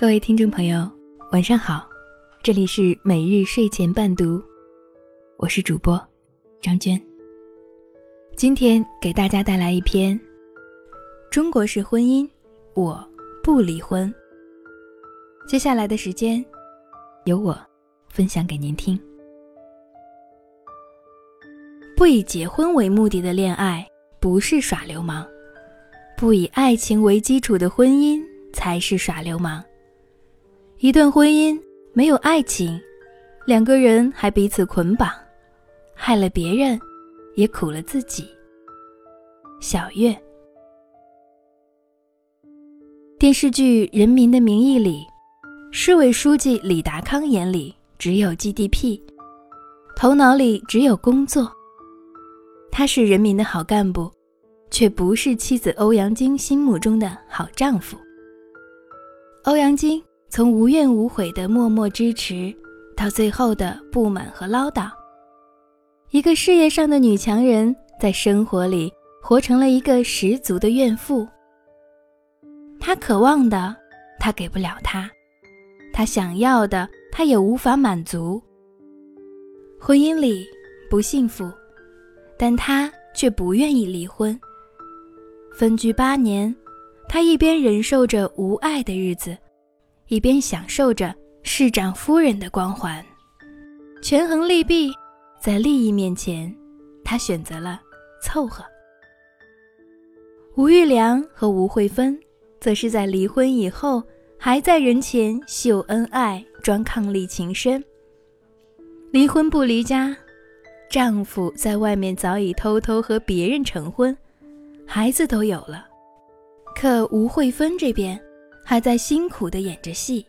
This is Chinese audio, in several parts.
各位听众朋友，晚上好，这里是每日睡前伴读，我是主播张娟。今天给大家带来一篇《中国式婚姻，我不离婚》。接下来的时间，由我分享给您听。不以结婚为目的的恋爱不是耍流氓，不以爱情为基础的婚姻才是耍流氓。一段婚姻没有爱情，两个人还彼此捆绑，害了别人，也苦了自己。小月，电视剧《人民的名义》里，市委书记李达康眼里只有 GDP，头脑里只有工作。他是人民的好干部，却不是妻子欧阳菁心目中的好丈夫。欧阳菁。从无怨无悔的默默支持，到最后的不满和唠叨，一个事业上的女强人，在生活里活成了一个十足的怨妇。她渴望的，他给不了她；她想要的，他也无法满足。婚姻里不幸福，但她却不愿意离婚。分居八年，她一边忍受着无爱的日子。一边享受着市长夫人的光环，权衡利弊，在利益面前，他选择了凑合。吴玉良和吴慧芬，则是在离婚以后，还在人前秀恩爱、装伉俪情深。离婚不离家，丈夫在外面早已偷偷和别人成婚，孩子都有了，可吴慧芬这边。还在辛苦地演着戏，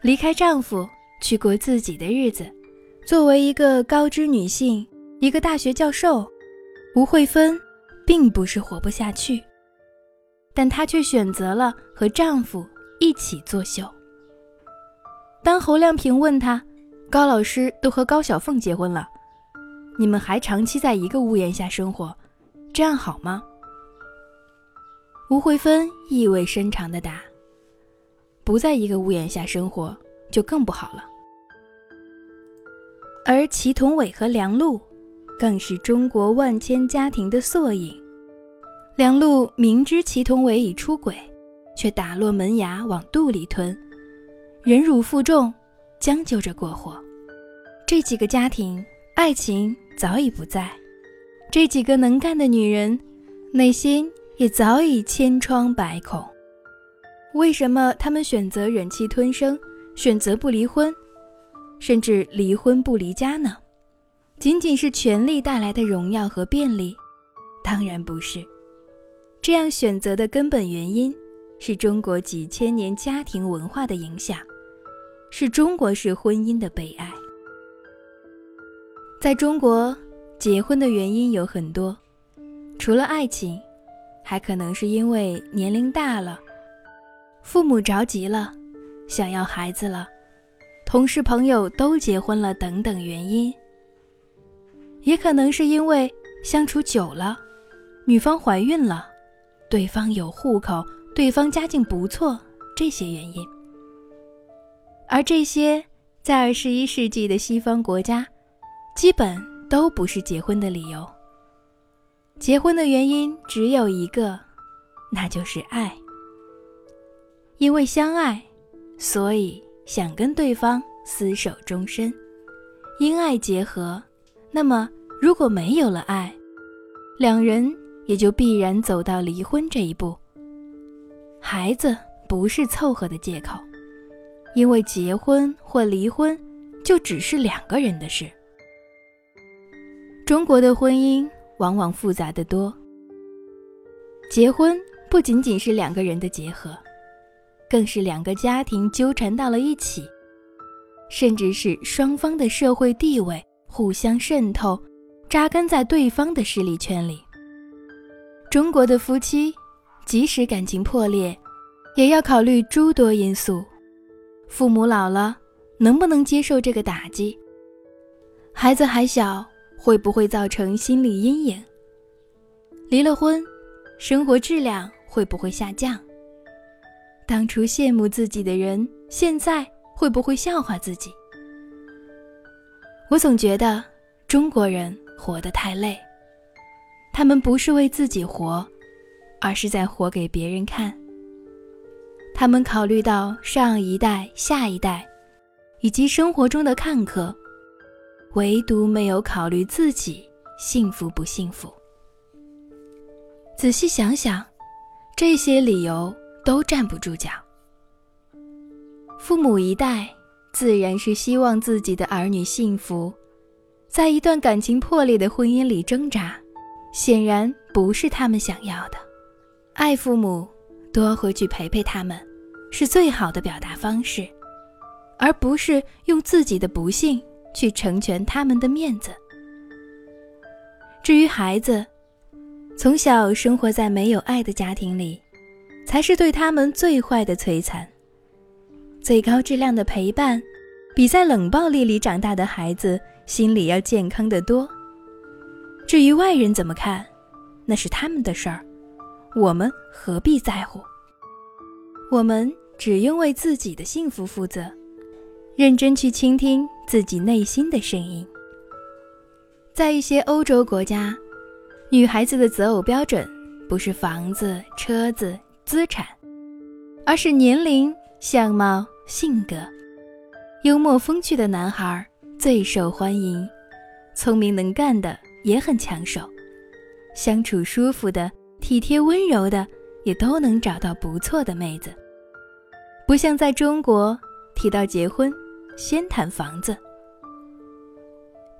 离开丈夫去过自己的日子。作为一个高知女性，一个大学教授，吴慧芬并不是活不下去，但她却选择了和丈夫一起作秀。当侯亮平问她：“高老师都和高小凤结婚了，你们还长期在一个屋檐下生活，这样好吗？”吴慧芬意味深长地答：“不在一个屋檐下生活，就更不好了。”而祁同伟和梁璐，更是中国万千家庭的缩影。梁璐明知祁同伟已出轨，却打落门牙往肚里吞，忍辱负重，将就着过活。这几个家庭，爱情早已不在；这几个能干的女人，内心。也早已千疮百孔，为什么他们选择忍气吞声，选择不离婚，甚至离婚不离家呢？仅仅是权力带来的荣耀和便利？当然不是。这样选择的根本原因，是中国几千年家庭文化的影响，是中国式婚姻的悲哀。在中国，结婚的原因有很多，除了爱情。还可能是因为年龄大了，父母着急了，想要孩子了，同事朋友都结婚了等等原因。也可能是因为相处久了，女方怀孕了，对方有户口，对方家境不错，这些原因。而这些在二十一世纪的西方国家，基本都不是结婚的理由。结婚的原因只有一个，那就是爱。因为相爱，所以想跟对方厮守终身。因爱结合，那么如果没有了爱，两人也就必然走到离婚这一步。孩子不是凑合的借口，因为结婚或离婚就只是两个人的事。中国的婚姻。往往复杂的多。结婚不仅仅是两个人的结合，更是两个家庭纠缠到了一起，甚至是双方的社会地位互相渗透，扎根在对方的势力圈里。中国的夫妻，即使感情破裂，也要考虑诸多因素：父母老了，能不能接受这个打击？孩子还小。会不会造成心理阴影？离了婚，生活质量会不会下降？当初羡慕自己的人，现在会不会笑话自己？我总觉得中国人活得太累，他们不是为自己活，而是在活给别人看。他们考虑到上一代、下一代，以及生活中的看客，唯独没有考虑自己幸福不幸福。仔细想想，这些理由都站不住脚。父母一代自然是希望自己的儿女幸福，在一段感情破裂的婚姻里挣扎，显然不是他们想要的。爱父母，多回去陪陪他们，是最好的表达方式，而不是用自己的不幸去成全他们的面子。至于孩子，从小生活在没有爱的家庭里，才是对他们最坏的摧残。最高质量的陪伴，比在冷暴力里长大的孩子心里要健康得多。至于外人怎么看，那是他们的事儿，我们何必在乎？我们只用为自己的幸福负责，认真去倾听自己内心的声音。在一些欧洲国家。女孩子的择偶标准不是房子、车子、资产，而是年龄、相貌、性格。幽默风趣的男孩最受欢迎，聪明能干的也很抢手，相处舒服的、体贴温柔的也都能找到不错的妹子。不像在中国，提到结婚先谈房子。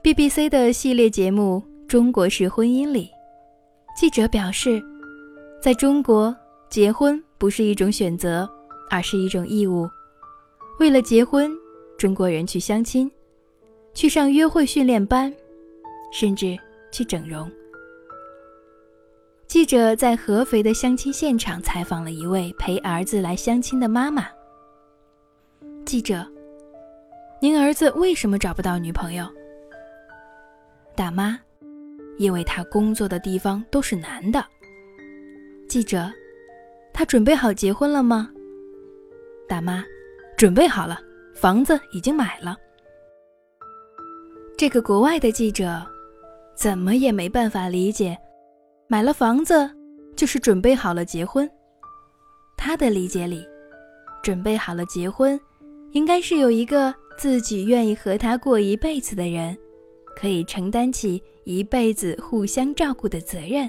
BBC 的系列节目《中国式婚姻》里。记者表示，在中国，结婚不是一种选择，而是一种义务。为了结婚，中国人去相亲，去上约会训练班，甚至去整容。记者在合肥的相亲现场采访了一位陪儿子来相亲的妈妈。记者：“您儿子为什么找不到女朋友？”大妈。因为他工作的地方都是男的。记者，他准备好结婚了吗？大妈，准备好了，房子已经买了。这个国外的记者，怎么也没办法理解，买了房子就是准备好了结婚。他的理解里，准备好了结婚，应该是有一个自己愿意和他过一辈子的人，可以承担起。一辈子互相照顾的责任，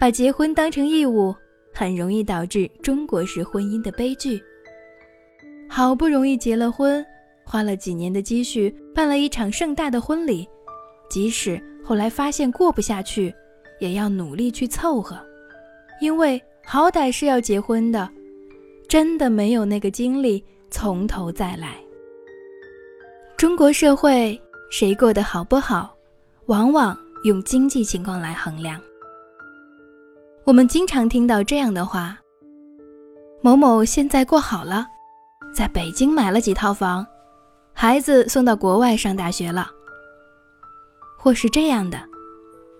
把结婚当成义务，很容易导致中国式婚姻的悲剧。好不容易结了婚，花了几年的积蓄办了一场盛大的婚礼，即使后来发现过不下去，也要努力去凑合，因为好歹是要结婚的，真的没有那个精力从头再来。中国社会谁过得好不好？往往用经济情况来衡量。我们经常听到这样的话：“某某现在过好了，在北京买了几套房，孩子送到国外上大学了。”或是这样的：“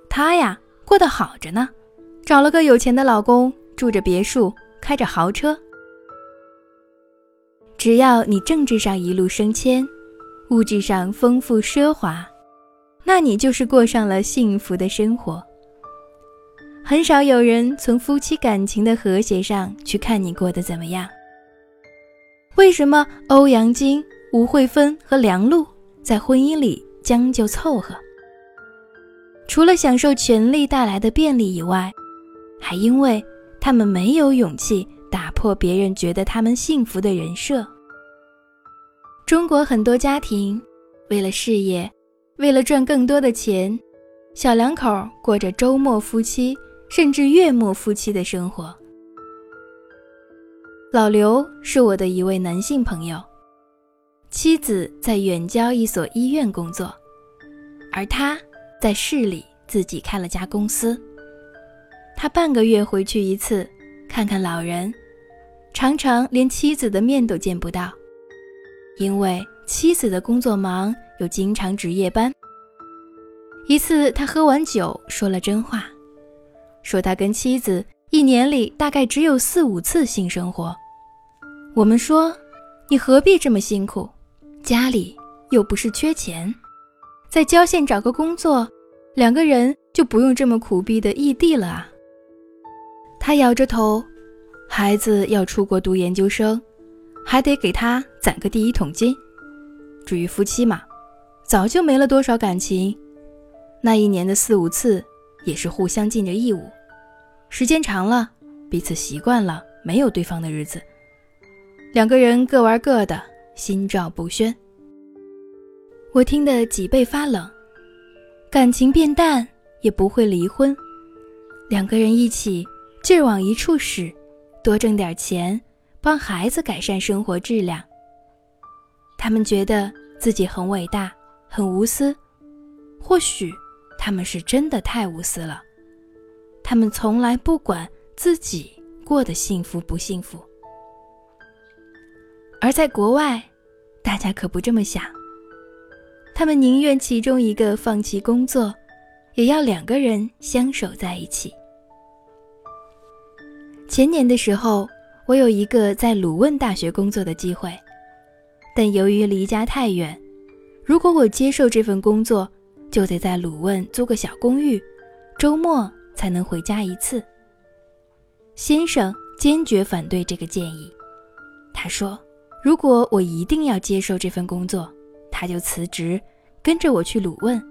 他呀，过得好着呢，找了个有钱的老公，住着别墅，开着豪车。”只要你政治上一路升迁，物质上丰富奢华。那你就是过上了幸福的生活。很少有人从夫妻感情的和谐上去看你过得怎么样。为什么欧阳菁、吴慧芬和梁璐在婚姻里将就凑合？除了享受权力带来的便利以外，还因为他们没有勇气打破别人觉得他们幸福的人设。中国很多家庭为了事业。为了赚更多的钱，小两口过着周末夫妻甚至月末夫妻的生活。老刘是我的一位男性朋友，妻子在远郊一所医院工作，而他在市里自己开了家公司。他半个月回去一次，看看老人，常常连妻子的面都见不到，因为妻子的工作忙。又经常值夜班。一次，他喝完酒说了真话，说他跟妻子一年里大概只有四五次性生活。我们说，你何必这么辛苦？家里又不是缺钱，在郊县找个工作，两个人就不用这么苦逼的异地了啊。他摇着头，孩子要出国读研究生，还得给他攒个第一桶金。至于夫妻嘛，早就没了多少感情，那一年的四五次也是互相尽着义务，时间长了，彼此习惯了没有对方的日子，两个人各玩各的，心照不宣。我听得脊背发冷，感情变淡也不会离婚，两个人一起劲儿往一处使，多挣点钱，帮孩子改善生活质量。他们觉得自己很伟大，很无私。或许他们是真的太无私了。他们从来不管自己过得幸福不幸福。而在国外，大家可不这么想。他们宁愿其中一个放弃工作，也要两个人相守在一起。前年的时候，我有一个在鲁汶大学工作的机会。但由于离家太远，如果我接受这份工作，就得在鲁汶租个小公寓，周末才能回家一次。先生坚决反对这个建议，他说：“如果我一定要接受这份工作，他就辞职，跟着我去鲁汶，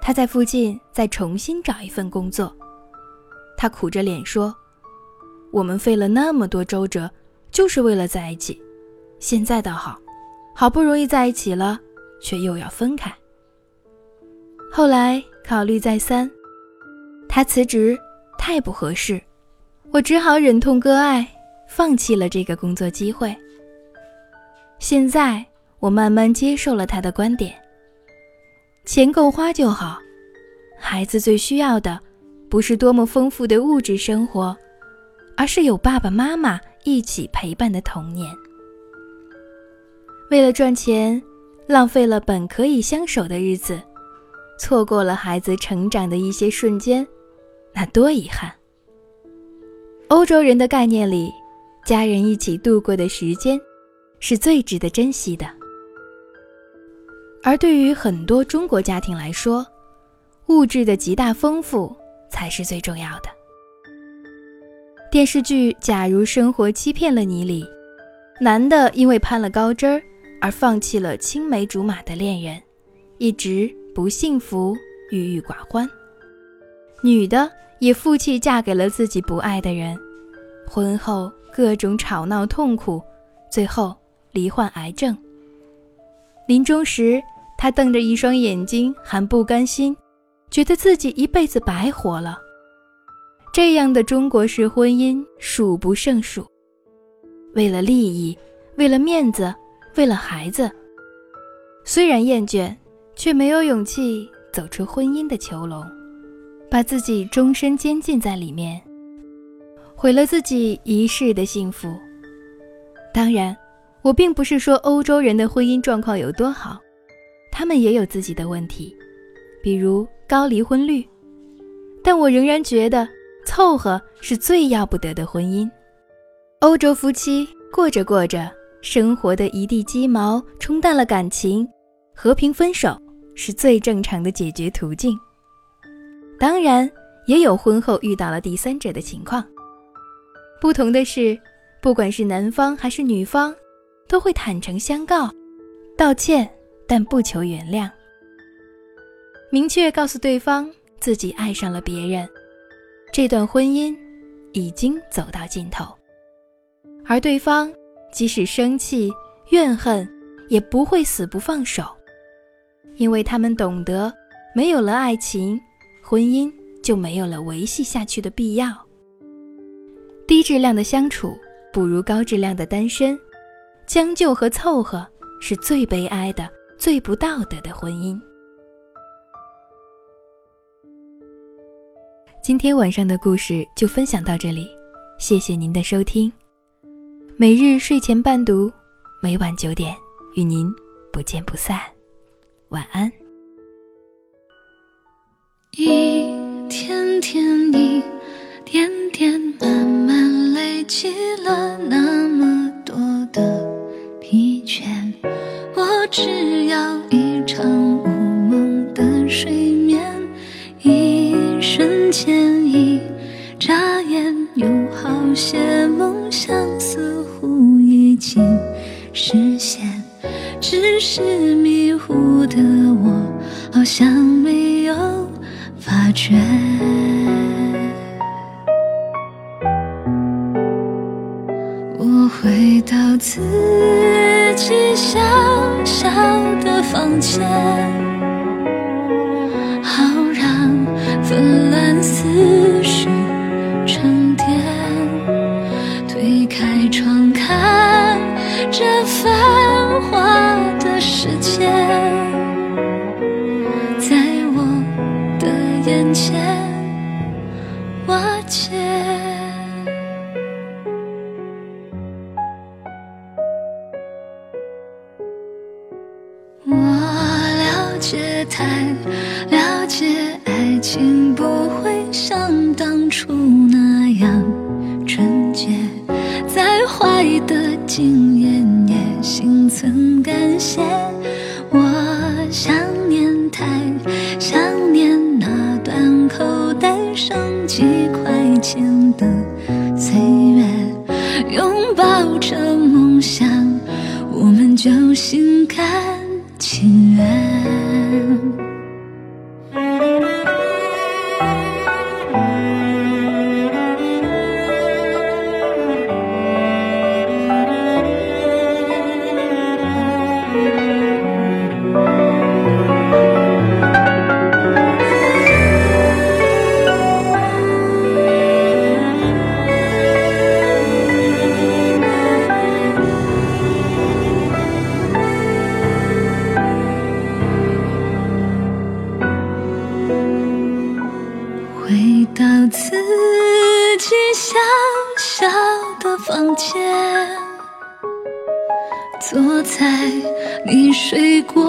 他在附近再重新找一份工作。”他苦着脸说：“我们费了那么多周折，就是为了在一起，现在倒好。”好不容易在一起了，却又要分开。后来考虑再三，他辞职太不合适，我只好忍痛割爱，放弃了这个工作机会。现在我慢慢接受了他的观点：钱够花就好，孩子最需要的不是多么丰富的物质生活，而是有爸爸妈妈一起陪伴的童年。为了赚钱，浪费了本可以相守的日子，错过了孩子成长的一些瞬间，那多遗憾。欧洲人的概念里，家人一起度过的时间，是最值得珍惜的。而对于很多中国家庭来说，物质的极大丰富才是最重要的。电视剧《假如生活欺骗了你》里，男的因为攀了高枝儿。而放弃了青梅竹马的恋人，一直不幸福，郁郁寡欢。女的也负气嫁给了自己不爱的人，婚后各种吵闹痛苦，最后罹患癌症。临终时，她瞪着一双眼睛，还不甘心，觉得自己一辈子白活了。这样的中国式婚姻数不胜数，为了利益，为了面子。为了孩子，虽然厌倦，却没有勇气走出婚姻的囚笼，把自己终身监禁在里面，毁了自己一世的幸福。当然，我并不是说欧洲人的婚姻状况有多好，他们也有自己的问题，比如高离婚率。但我仍然觉得凑合是最要不得的婚姻。欧洲夫妻过着过着。生活的一地鸡毛冲淡了感情，和平分手是最正常的解决途径。当然，也有婚后遇到了第三者的情况。不同的是，不管是男方还是女方，都会坦诚相告，道歉，但不求原谅，明确告诉对方自己爱上了别人，这段婚姻已经走到尽头，而对方。即使生气、怨恨，也不会死不放手，因为他们懂得，没有了爱情，婚姻就没有了维系下去的必要。低质量的相处不如高质量的单身，将就和凑合是最悲哀的、最不道德的婚姻。今天晚上的故事就分享到这里，谢谢您的收听。每日睡前伴读，每晚九点与您不见不散，晚安。一天天，一点点，慢慢累积了那么多的疲倦，我只要一场无梦的睡眠。瞬间一眨眼有好些梦想似乎已经实现只是迷糊的我好像没有发觉。我回到自己小小的房间前。拥抱着梦想我们就心甘情愿。在你睡过